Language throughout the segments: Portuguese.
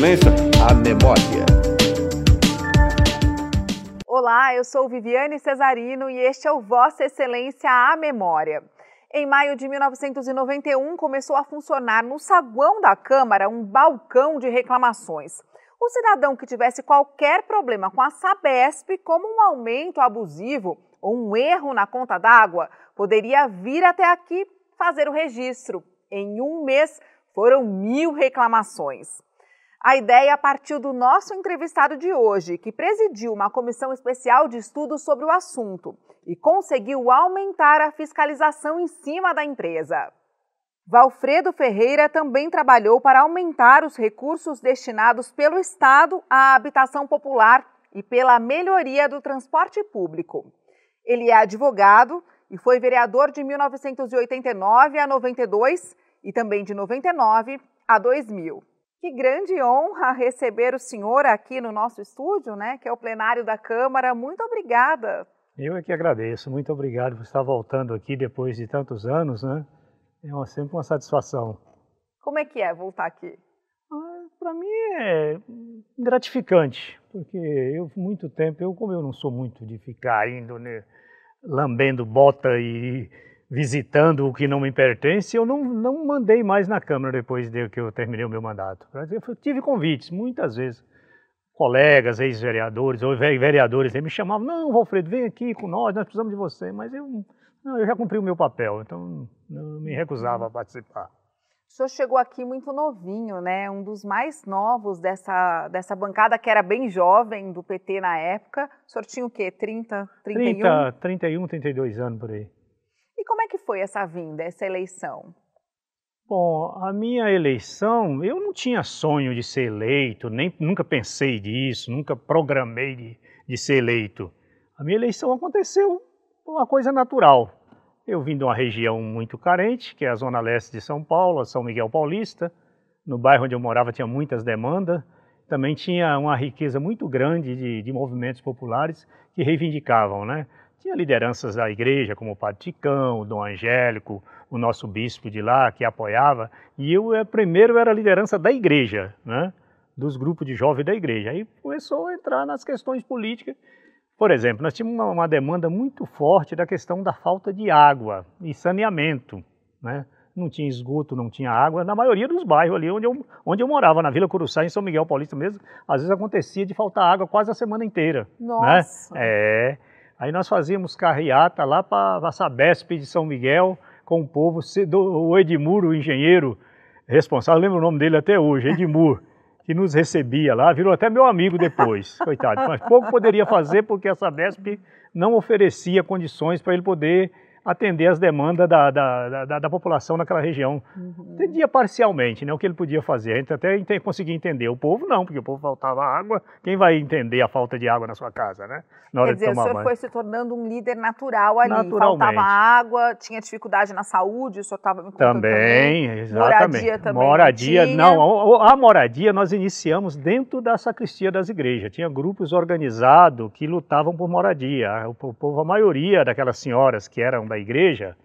Excelência, a memória. Olá, eu sou Viviane Cesarino e este é o Vossa Excelência, a memória. Em maio de 1991, começou a funcionar no saguão da Câmara um balcão de reclamações. O cidadão que tivesse qualquer problema com a Sabesp, como um aumento abusivo ou um erro na conta d'água, poderia vir até aqui fazer o registro. Em um mês, foram mil reclamações. A ideia partiu do nosso entrevistado de hoje, que presidiu uma comissão especial de estudos sobre o assunto e conseguiu aumentar a fiscalização em cima da empresa. Valfredo Ferreira também trabalhou para aumentar os recursos destinados pelo Estado à habitação popular e pela melhoria do transporte público. Ele é advogado e foi vereador de 1989 a 92 e também de 99 a 2000. Que grande honra receber o senhor aqui no nosso estúdio, né, que é o plenário da Câmara. Muito obrigada. Eu é que agradeço. Muito obrigado por estar voltando aqui depois de tantos anos, né? É uma, sempre uma satisfação. Como é que é voltar aqui? Ah, Para mim é gratificante, porque eu muito tempo, eu como eu não sou muito de ficar indo, né, lambendo bota e visitando o que não me pertence, eu não, não mandei mais na Câmara depois de que eu terminei o meu mandato. Eu tive convites, muitas vezes, colegas, ex-vereadores, ou vereadores, eles me chamavam, não, Valfredo, vem aqui com nós, nós precisamos de você, mas eu, não, eu já cumpri o meu papel, então eu me recusava a participar. O senhor chegou aqui muito novinho, né? Um dos mais novos dessa, dessa bancada, que era bem jovem, do PT na época. O senhor tinha o quê? 30, 31? 30, 31, 32 anos por aí. E como é que foi essa vinda, essa eleição? Bom, a minha eleição, eu não tinha sonho de ser eleito, nem nunca pensei disso, nunca programei de, de ser eleito. A minha eleição aconteceu uma coisa natural. Eu vim de uma região muito carente, que é a zona leste de São Paulo, São Miguel Paulista. No bairro onde eu morava tinha muitas demandas. Também tinha uma riqueza muito grande de, de movimentos populares que reivindicavam, né? Tinha lideranças da igreja, como o Padre Ticão, o Dom Angélico, o nosso bispo de lá, que apoiava. E eu, eh, primeiro, era a liderança da igreja, né? dos grupos de jovens da igreja. Aí começou a entrar nas questões políticas. Por exemplo, nós tínhamos uma, uma demanda muito forte da questão da falta de água e saneamento. Né? Não tinha esgoto, não tinha água. Na maioria dos bairros ali onde eu, onde eu morava, na Vila Curuçá, em São Miguel Paulista mesmo, às vezes acontecia de faltar água quase a semana inteira. Nossa! Né? É. Aí nós fazíamos carreata lá para a Sabesp de São Miguel, com o povo, o Edmur, o engenheiro responsável, lembro o nome dele até hoje, Edmur, que nos recebia lá, virou até meu amigo depois, coitado. Mas pouco poderia fazer porque a Sabesp não oferecia condições para ele poder atender as demandas da, da, da, da população naquela região. Uhum. Entendia parcialmente né, o que ele podia fazer, a gente até conseguia entender. O povo não, porque o povo faltava água, quem vai entender a falta de água na sua casa, né? Na hora Quer dizer, de tomar o senhor banho. foi se tornando um líder natural ali, faltava água, tinha dificuldade na saúde, o senhor estava me contando também. Também, exatamente. Moradia também Moradia, não, não, a moradia nós iniciamos dentro da sacristia das igrejas. Tinha grupos organizados que lutavam por moradia. O povo, a maioria daquelas senhoras que eram da igreja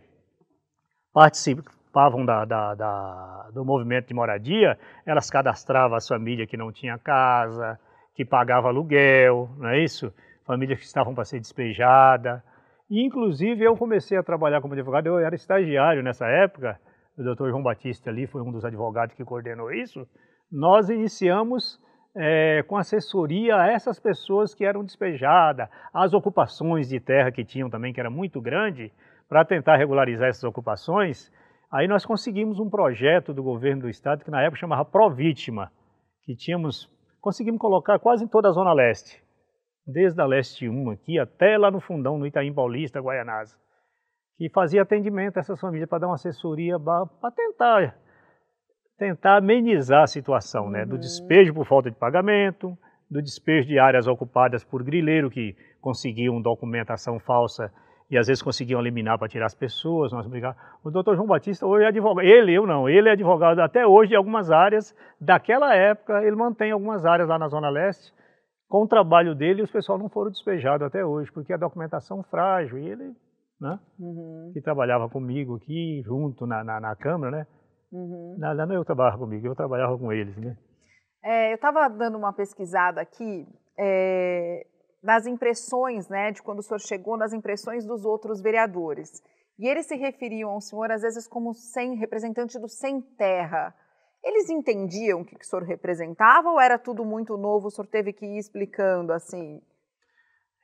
participavam da, da, da, do movimento de moradia, elas cadastravam as famílias que não tinham casa, que pagavam aluguel, não é isso? Famílias que estavam para ser despejadas. E, inclusive, eu comecei a trabalhar como advogado, eu era estagiário nessa época, o doutor João Batista ali foi um dos advogados que coordenou isso. Nós iniciamos é, com assessoria a essas pessoas que eram despejadas, as ocupações de terra que tinham também, que era muito grande, para tentar regularizar essas ocupações, aí nós conseguimos um projeto do governo do estado que na época chamava Provítima, que tínhamos, conseguimos colocar quase em toda a zona leste, desde a leste 1 aqui até lá no fundão, no Itaim Paulista, Guaianazes, que fazia atendimento a essas famílias para dar uma assessoria para tentar tentar amenizar a situação, né, do uhum. despejo por falta de pagamento, do despejo de áreas ocupadas por grileiro que conseguiam documentação falsa e às vezes conseguiam eliminar para tirar as pessoas, nós brigávamos. O doutor João Batista hoje é advogado, ele, eu não, ele é advogado até hoje de algumas áreas, daquela época ele mantém algumas áreas lá na Zona Leste, com o trabalho dele os pessoal não foram despejados até hoje, porque a documentação frágil, e ele, né, uhum. que trabalhava comigo aqui, junto na, na, na Câmara, né, uhum. não, não eu trabalhava comigo, eu trabalhava com eles, né. É, eu estava dando uma pesquisada aqui é, nas impressões, né, de quando o senhor chegou, nas impressões dos outros vereadores. E eles se referiam ao senhor, às vezes, como sem, representante do sem terra. Eles entendiam o que, que o senhor representava ou era tudo muito novo, o senhor teve que ir explicando assim?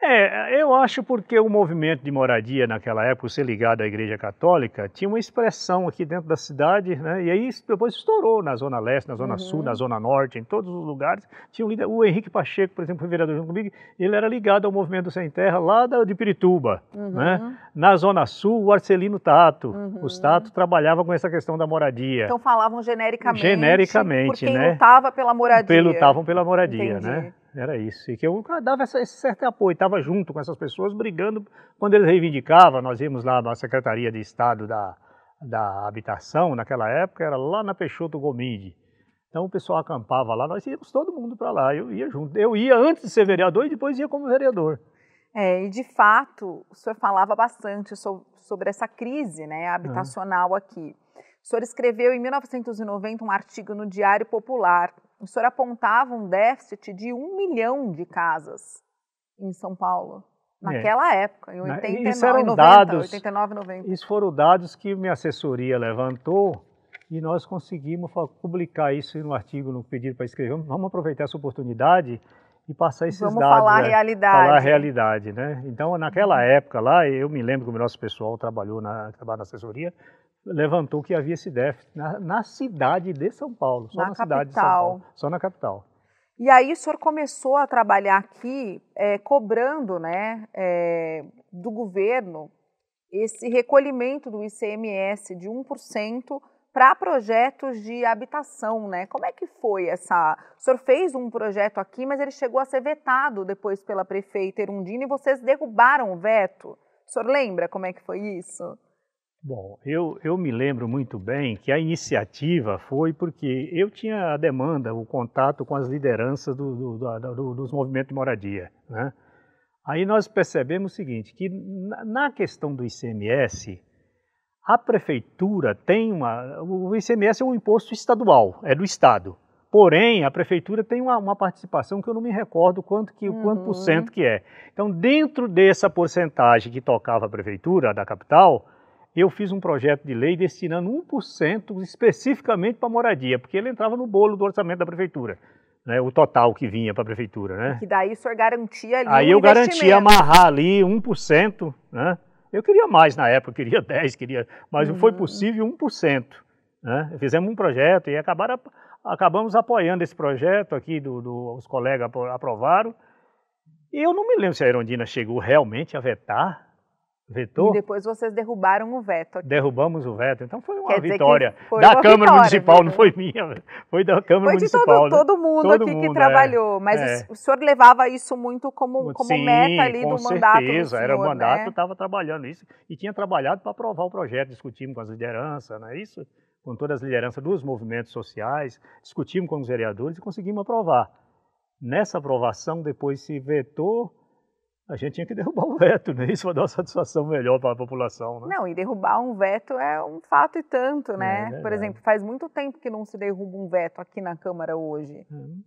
É, eu acho porque o movimento de moradia naquela época, ser ligado à Igreja Católica, tinha uma expressão aqui dentro da cidade, né? E aí depois estourou na Zona Leste, na Zona uhum. Sul, na Zona Norte, em todos os lugares. Tinha um o Henrique Pacheco, por exemplo, foi vereador junto comigo, ele era ligado ao movimento do Sem Terra lá de Pirituba, uhum. né? Na Zona Sul, o Arcelino Tato, uhum. os Tato trabalhava com essa questão da moradia. Então falavam genericamente. Genericamente, por quem né? lutava pela moradia. Lutavam pela moradia, Entendi. né? Era isso. E que eu dava esse certo apoio, estava junto com essas pessoas, brigando. Quando eles reivindicavam, nós íamos lá na Secretaria de Estado da, da Habitação, naquela época, era lá na Peixoto Gomide. Então o pessoal acampava lá, nós íamos todo mundo para lá, eu ia junto. Eu ia antes de ser vereador e depois ia como vereador. É, e de fato, o senhor falava bastante sobre essa crise né, habitacional aqui. O senhor escreveu em 1990 um artigo no Diário Popular o senhor apontava um déficit de um milhão de casas em São Paulo. Naquela é. época, em 89, isso eram 90, dados, 89, 90. Isso foram dados que minha assessoria levantou e nós conseguimos publicar isso no artigo, no pedido para escrever. Vamos aproveitar essa oportunidade e passar esses Vamos dados. Vamos falar a realidade. Falar a realidade, né? Então, naquela época lá, eu me lembro que o nosso pessoal trabalhou na, trabalhou na assessoria, levantou que havia esse déficit na, na cidade de São Paulo, só na, na cidade de São Paulo, só na capital. E aí o senhor começou a trabalhar aqui é, cobrando né, é, do governo esse recolhimento do ICMS de 1% para projetos de habitação, né? Como é que foi essa? O senhor fez um projeto aqui, mas ele chegou a ser vetado depois pela prefeita Erundina e vocês derrubaram o veto. O senhor lembra como é que foi isso? Bom, eu, eu me lembro muito bem que a iniciativa foi porque eu tinha a demanda, o contato com as lideranças do, do, do, dos movimentos de moradia. Né? Aí nós percebemos o seguinte, que na questão do ICMS, a prefeitura tem uma... O ICMS é um imposto estadual, é do Estado. Porém, a prefeitura tem uma, uma participação que eu não me recordo quanto, que, uhum. quanto por cento que é. Então, dentro dessa porcentagem que tocava a prefeitura da capital, eu fiz um projeto de lei destinando 1% especificamente para moradia, porque ele entrava no bolo do orçamento da prefeitura. Né, o total que vinha para a prefeitura. Né? Que daí o senhor garantia ali Aí um eu garantia amarrar ali 1%. Né? Eu queria mais na época, queria 10%, queria, mas não foi uhum. possível 1%. Né? Fizemos um projeto e acabaram, acabamos apoiando esse projeto aqui, do, do, os colegas aprovaram. E eu não me lembro se a Erondina chegou realmente a vetar Vetou? E depois vocês derrubaram o veto. Aqui. Derrubamos o veto, então foi uma vitória. Foi da uma Câmara vitória, Municipal, viu? não foi minha, foi da Câmara foi de Municipal. Todo, né? todo mundo todo aqui mundo, que é. trabalhou, mas é. o, senhor levava isso muito como, como Sim, meta ali do certeza, mandato do senhor, era o mandato, né? estava trabalhando isso e tinha trabalhado para aprovar o projeto, discutimos com as lideranças, não é isso? Com todas as lideranças dos movimentos sociais, discutimos com os vereadores e conseguimos aprovar. Nessa aprovação, depois se vetou a gente tinha que derrubar o veto, né? Isso vai dar uma satisfação melhor para a população, né? Não, e derrubar um veto é um fato e tanto, né? É, Por exemplo, faz muito tempo que não se derruba um veto aqui na Câmara hoje. Uhum.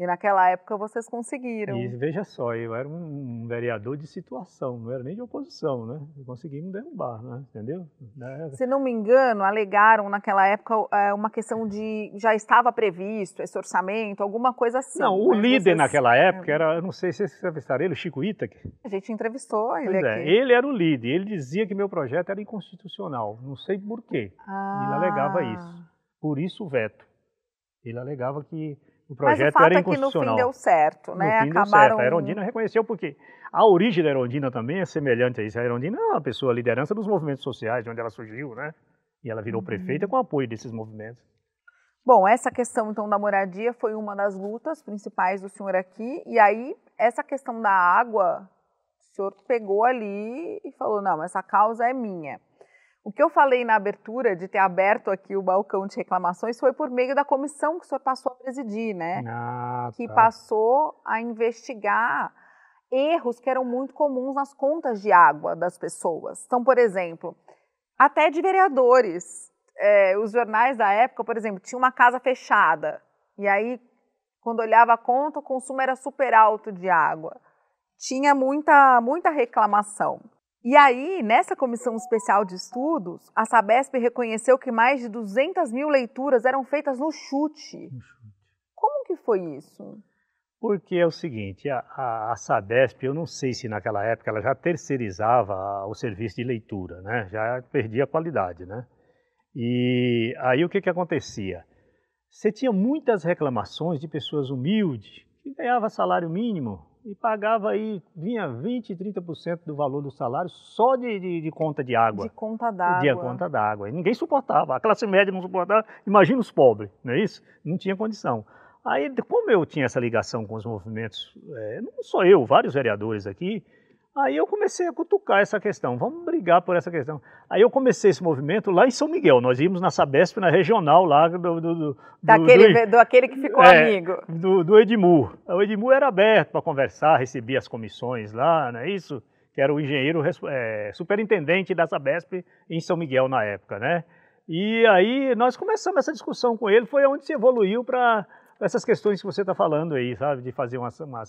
E naquela época vocês conseguiram. E veja só, eu era um vereador de situação, não era nem de oposição, né? Conseguimos derrubar, né? Entendeu? É. Se não me engano, alegaram naquela época é, uma questão de já estava previsto esse orçamento, alguma coisa assim. Não, o líder vocês... naquela época era, eu não sei se vocês entrevistaram ele, o Chico Itaque. A gente entrevistou ele pois é, aqui. É, ele era o líder, ele dizia que meu projeto era inconstitucional, não sei por quê. Ah. Ele alegava isso. Por isso o veto. Ele alegava que o projeto Mas o fato era inconstitucional. É que no fim deu certo, né? No fim Acabaram... deu certo. A Erondina reconheceu porque a origem da Erondina também é semelhante a isso. A Erondina é uma pessoa, a liderança dos movimentos sociais, de onde ela surgiu, né? E ela virou uhum. prefeita com apoio desses movimentos. Bom, essa questão então da moradia foi uma das lutas principais do senhor aqui. E aí, essa questão da água, o senhor pegou ali e falou: não, essa causa é minha. O que eu falei na abertura de ter aberto aqui o balcão de reclamações foi por meio da comissão que o senhor passou a presidir, né? Ah, que tá. passou a investigar erros que eram muito comuns nas contas de água das pessoas. Então, por exemplo, até de vereadores. É, os jornais da época, por exemplo, tinha uma casa fechada. E aí Quando olhava a conta, o consumo era super alto de água. Tinha muita, muita reclamação. E aí, nessa comissão especial de estudos, a Sabesp reconheceu que mais de 200 mil leituras eram feitas no chute. Como que foi isso? Porque é o seguinte, a, a, a, Sabesp, eu não sei se naquela época ela já terceirizava o serviço de leitura, né? Já perdia a qualidade, né? E aí o que que acontecia? Você tinha muitas reclamações de pessoas humildes que ganhava salário mínimo e pagava aí, vinha 20, 30% do valor do salário só de, de, de conta de água. De conta d'água. De conta d'água. E ninguém suportava. A classe média não suportava. Imagina os pobres, não é isso? Não tinha condição. Aí, como eu tinha essa ligação com os movimentos, é, não só eu, vários vereadores aqui, aí eu comecei a cutucar essa questão, vamos brigar por essa questão. Aí eu comecei esse movimento lá em São Miguel, nós íamos na Sabesp, na regional lá do... do, do Daquele, do, do, aquele que ficou é, amigo. Do, do Edmur. O Edmur era aberto para conversar, recebia as comissões lá, não é isso? Que era o engenheiro é, superintendente da Sabesp em São Miguel na época, né? E aí nós começamos essa discussão com ele, foi onde se evoluiu para essas questões que você está falando aí, sabe, de fazer uma, uma,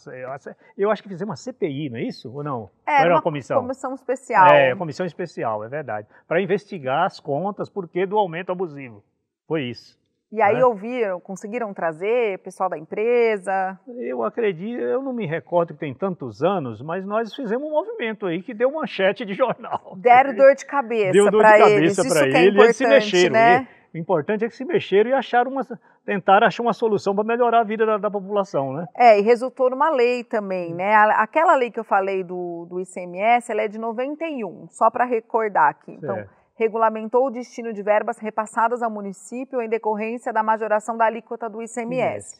Eu acho que fizemos uma CPI, não é isso? Ou não? É, era uma comissão? comissão especial. É, comissão especial, é verdade. Para investigar as contas, por que do aumento abusivo. Foi isso. E aí né? ouviram, conseguiram trazer pessoal da empresa? Eu acredito, eu não me recordo que tem tantos anos, mas nós fizemos um movimento aí que deu manchete de jornal. Deram dor de cabeça para eles. Deu dor de cabeça para eles, é eles se mexeram. Né? O importante é que se mexeram e acharam uma, tentaram achar uma solução para melhorar a vida da, da, população, né? É, e resultou numa lei também, né? Aquela lei que eu falei do, do ICMS, ela é de 91, só para recordar aqui. Então, regulamentou o destino de verbas repassadas ao município em decorrência da majoração da alíquota do ICMS.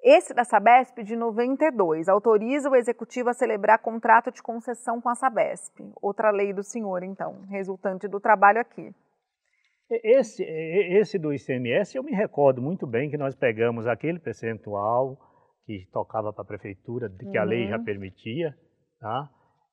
Esse da Sabesp, de 92, autoriza o executivo a celebrar contrato de concessão com a Sabesp. Outra lei do senhor, então, resultante do trabalho aqui. Esse, esse do ICMS, eu me recordo muito bem que nós pegamos aquele percentual que tocava para a prefeitura, que uhum. a lei já uhum. permitia, tá?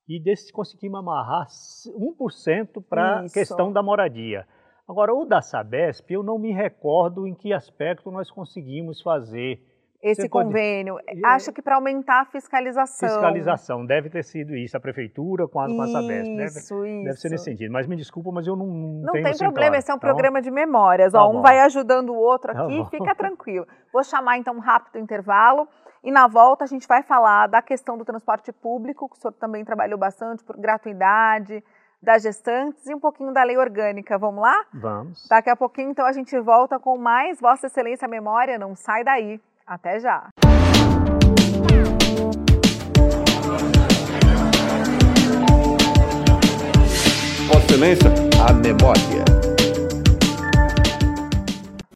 e desse conseguimos amarrar 1% para a questão da moradia. Agora, o da Sabesp, eu não me recordo em que aspecto nós conseguimos fazer esse Você convênio. Pode... Acho que para aumentar a fiscalização. Fiscalização, deve ter sido isso, a prefeitura com a, com a Sabesp. Deve, isso. deve ser nesse sentido. Mas me desculpa, mas eu não, não, não tem assim problema, claro. esse é um tá programa de memórias. Tá Ó, um vai ajudando o outro tá aqui, tá fica tranquilo. Vou chamar então um rápido intervalo e na volta a gente vai falar da questão do transporte público, que o senhor também trabalhou bastante, por gratuidade, das gestantes e um pouquinho da lei orgânica. Vamos lá? Vamos. Daqui a pouquinho, então, a gente volta com mais Vossa Excelência Memória. Não sai daí. Até já! Vossa Excelência, a memória.